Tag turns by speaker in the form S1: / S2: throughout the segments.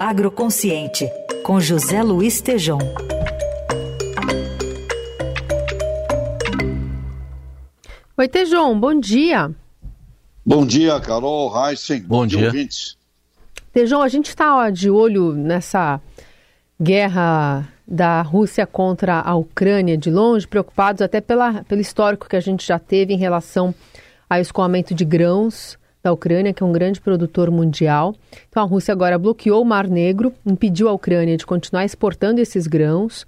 S1: Agroconsciente, com José Luiz Tejom.
S2: Oi, Tejom, bom dia.
S3: Bom dia, Carol, Heisen.
S4: Bom, bom dia.
S3: Ouvintes.
S2: Tejom, a gente está de olho nessa guerra da Rússia contra a Ucrânia de longe, preocupados até pela, pelo histórico que a gente já teve em relação ao escoamento de grãos da Ucrânia, que é um grande produtor mundial. Então a Rússia agora bloqueou o Mar Negro, impediu a Ucrânia de continuar exportando esses grãos.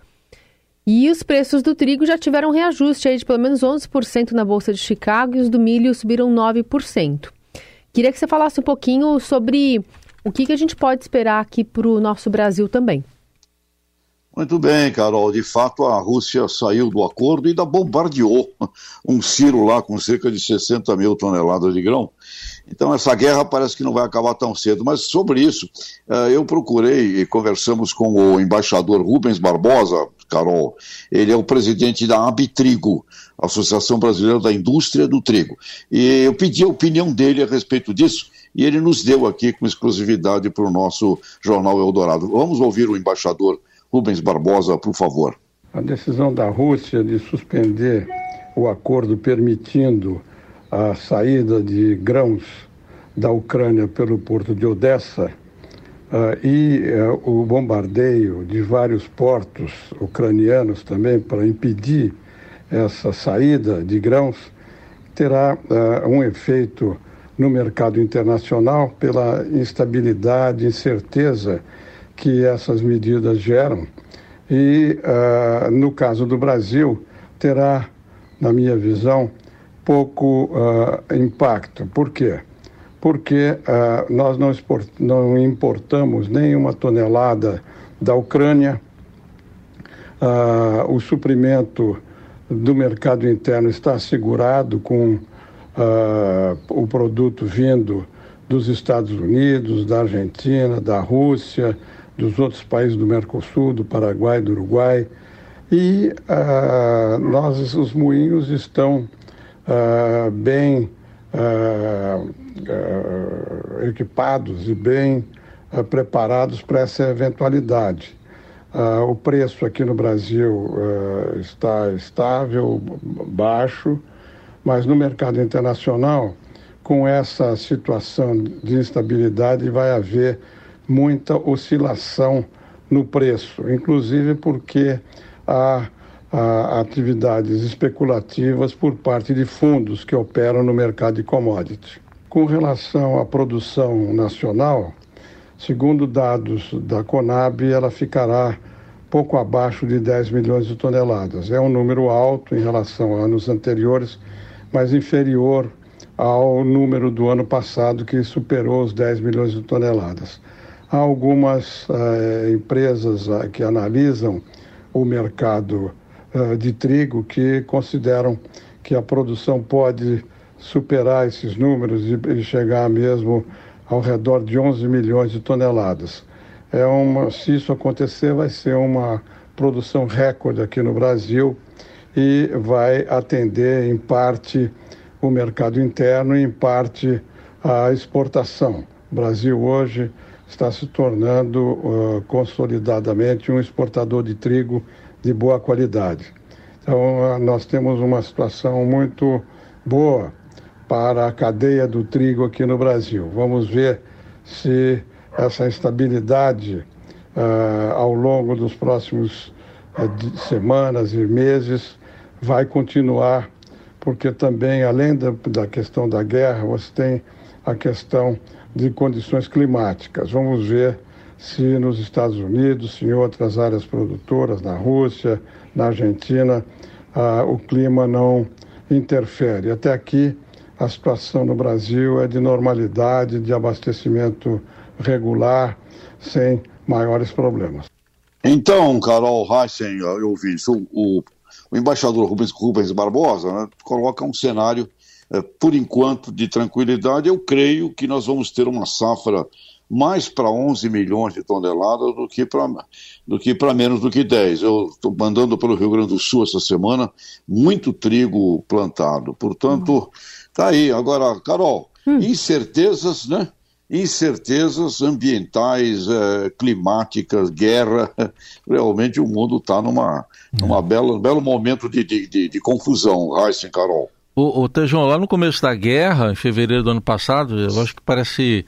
S2: E os preços do trigo já tiveram reajuste aí de pelo menos 11% na Bolsa de Chicago e os do milho subiram 9%. Queria que você falasse um pouquinho sobre o que, que a gente pode esperar aqui para o nosso Brasil também.
S3: Muito bem, Carol. De fato, a Rússia saiu do acordo e ainda bombardeou um Ciro lá com cerca de 60 mil toneladas de grão. Então, essa guerra parece que não vai acabar tão cedo. Mas sobre isso, eh, eu procurei e conversamos com o embaixador Rubens Barbosa, Carol. Ele é o presidente da Abitrigo, Associação Brasileira da Indústria do Trigo. E eu pedi a opinião dele a respeito disso e ele nos deu aqui com exclusividade para o nosso Jornal Eldorado. Vamos ouvir o embaixador Rubens Barbosa, por favor.
S5: A decisão da Rússia de suspender o acordo permitindo a saída de grãos da Ucrânia pelo porto de Odessa uh, e uh, o bombardeio de vários portos ucranianos também para impedir essa saída de grãos terá uh, um efeito no mercado internacional pela instabilidade, incerteza que essas medidas geram. E, uh, no caso do Brasil, terá, na minha visão, pouco uh, impacto. Por quê? Porque uh, nós não, export, não importamos nenhuma tonelada da Ucrânia, o suprimento do mercado interno está assegurado com o produto vindo dos Estados Unidos, da Argentina, da Rússia, dos outros países do Mercosul, do Paraguai, do Uruguai. E nós, os moinhos, estão bem uh, equipados e bem preparados para essa eventualidade. o preço aqui no Brasil está estável, baixo, mas no mercado internacional, com essa situação de instabilidade, vai haver muita oscilação no preço, inclusive porque há, há, atividades especulativas por parte de fundos que operam no mercado de commodities. Com relação à produção nacional, segundo dados da Conab, ela ficará pouco abaixo de 10 milhões de toneladas. É um número alto em relação a anos anteriores, mas inferior ao número do ano passado, que superou os 10 milhões de toneladas. Há algumas uh, empresas uh, que analisam o mercado de trigo que consideram que a produção pode superar esses números e, e, chegar mesmo ao redor de 11 milhões de toneladas. É uma, se isso acontecer, vai ser uma produção recorde aqui no Brasil e vai atender em parte o mercado interno e em parte a exportação. O Brasil hoje está se tornando uh, consolidadamente um exportador de trigo de boa qualidade. Então, uh, nós temos uma situação muito boa para a cadeia do trigo aqui no Brasil. Vamos ver se essa estabilidade uh, ao longo dos próximos semanas e meses vai continuar, porque também, além da, da questão da guerra, você tem a questão de condições climáticas. Vamos ver se nos Estados Unidos, se em outras áreas produtoras, na Rússia, na Argentina, ah, o clima não interfere. Até aqui, a situação no Brasil é de normalidade, de abastecimento regular, sem maiores problemas.
S3: Então, Carol Heissen, eu ouvi isso, o, o embaixador Rubens, Rubens Barbosa né, coloca um cenário é, por enquanto, de tranquilidade, eu creio que nós vamos ter uma safra mais para 11 milhões de toneladas do que para do que para menos do que 10. Eu estou mandando pelo Rio Grande do Sul essa semana muito trigo plantado. Portanto, tá aí. Agora, Carol, hum. incertezas, né? incertezas ambientais, eh, climáticas, guerra. Realmente o mundo está numa, numa bela, um belo momento de, de, de, de confusão, Raíssa e Carol.
S4: O, o Tejão, lá no começo da guerra, em fevereiro do ano passado, eu acho que parece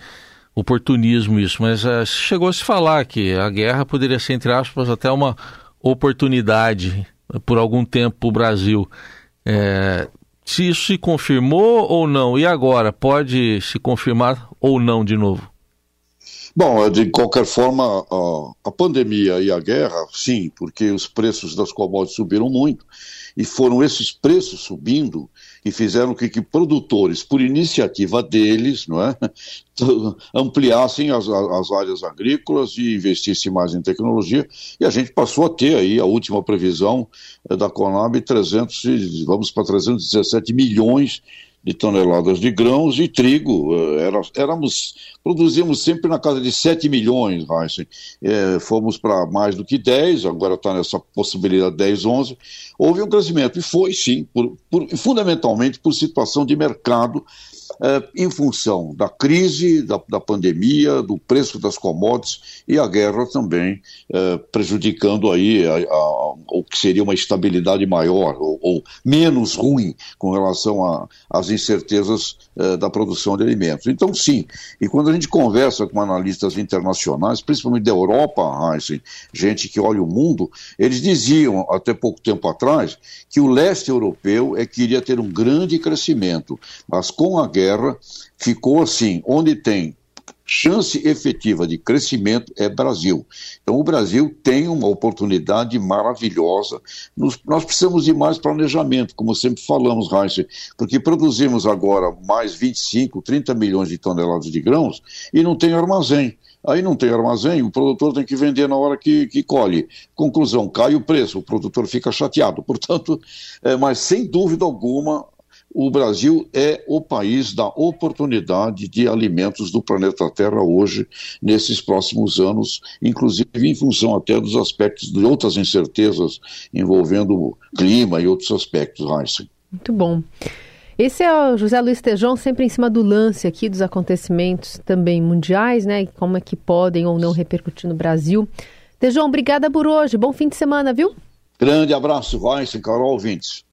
S4: oportunismo isso, mas uh, chegou a se falar que a guerra poderia ser, entre aspas, até uma oportunidade por algum tempo para o Brasil. É, se isso se confirmou ou não? E agora, pode se confirmar ou não de novo?
S3: Bom, de qualquer forma, a, a pandemia e a guerra, sim, porque os preços das commodities subiram muito e foram esses preços subindo que fizeram que, que produtores, por iniciativa deles, não é, ampliassem as, as áreas agrícolas e investissem mais em tecnologia. E a gente passou a ter aí a última previsão eh, da Conab 300, vamos para 317 milhões de toneladas de grãos e trigo. Eh, era, éramos, produzíamos sempre na casa de 7 milhões, Heisen. É, fomos para mais do que 10, agora está nessa possibilidade 10, 11. Houve um crescimento, e foi sim, por, por, fundamentalmente por situação de mercado é, em função da crise, da, da, pandemia, do preço das commodities e a guerra também é, prejudicando aí a, a, o que seria uma estabilidade maior ou, ou menos ruim com relação às incertezas é, da produção de alimentos. Então, sim, e quando a gente conversa com analistas internacionais, principalmente da Europa, Heisen, gente que olha o mundo, eles diziam até pouco tempo atrás que o leste europeu é que iria ter um grande crescimento, mas com a guerra guerra ficou assim, onde tem chance efetiva de crescimento é Brasil. Então o Brasil tem uma oportunidade maravilhosa. Nos, nós precisamos de mais planejamento, como sempre falamos, Heinz, porque produzimos agora mais 25, 30 milhões de toneladas de grãos e não tem armazém. Aí não tem armazém, o produtor tem que vender na hora que, que colhe. Conclusão, cai o preço, o produtor fica chateado. Portanto, é, mas sem dúvida alguma, o Brasil é o país da oportunidade de alimentos do planeta Terra hoje, nesses próximos anos, inclusive em função até dos aspectos de outras incertezas envolvendo o clima e outros aspectos, Heisen.
S2: Muito bom. Esse é o José Luiz Tejão, sempre em cima do lance aqui dos acontecimentos também mundiais, né? Como é que podem ou não repercutir no Brasil. Tejão, obrigada por hoje. Bom fim de semana, viu?
S3: Grande abraço, Heisen, Carol, ouvintes.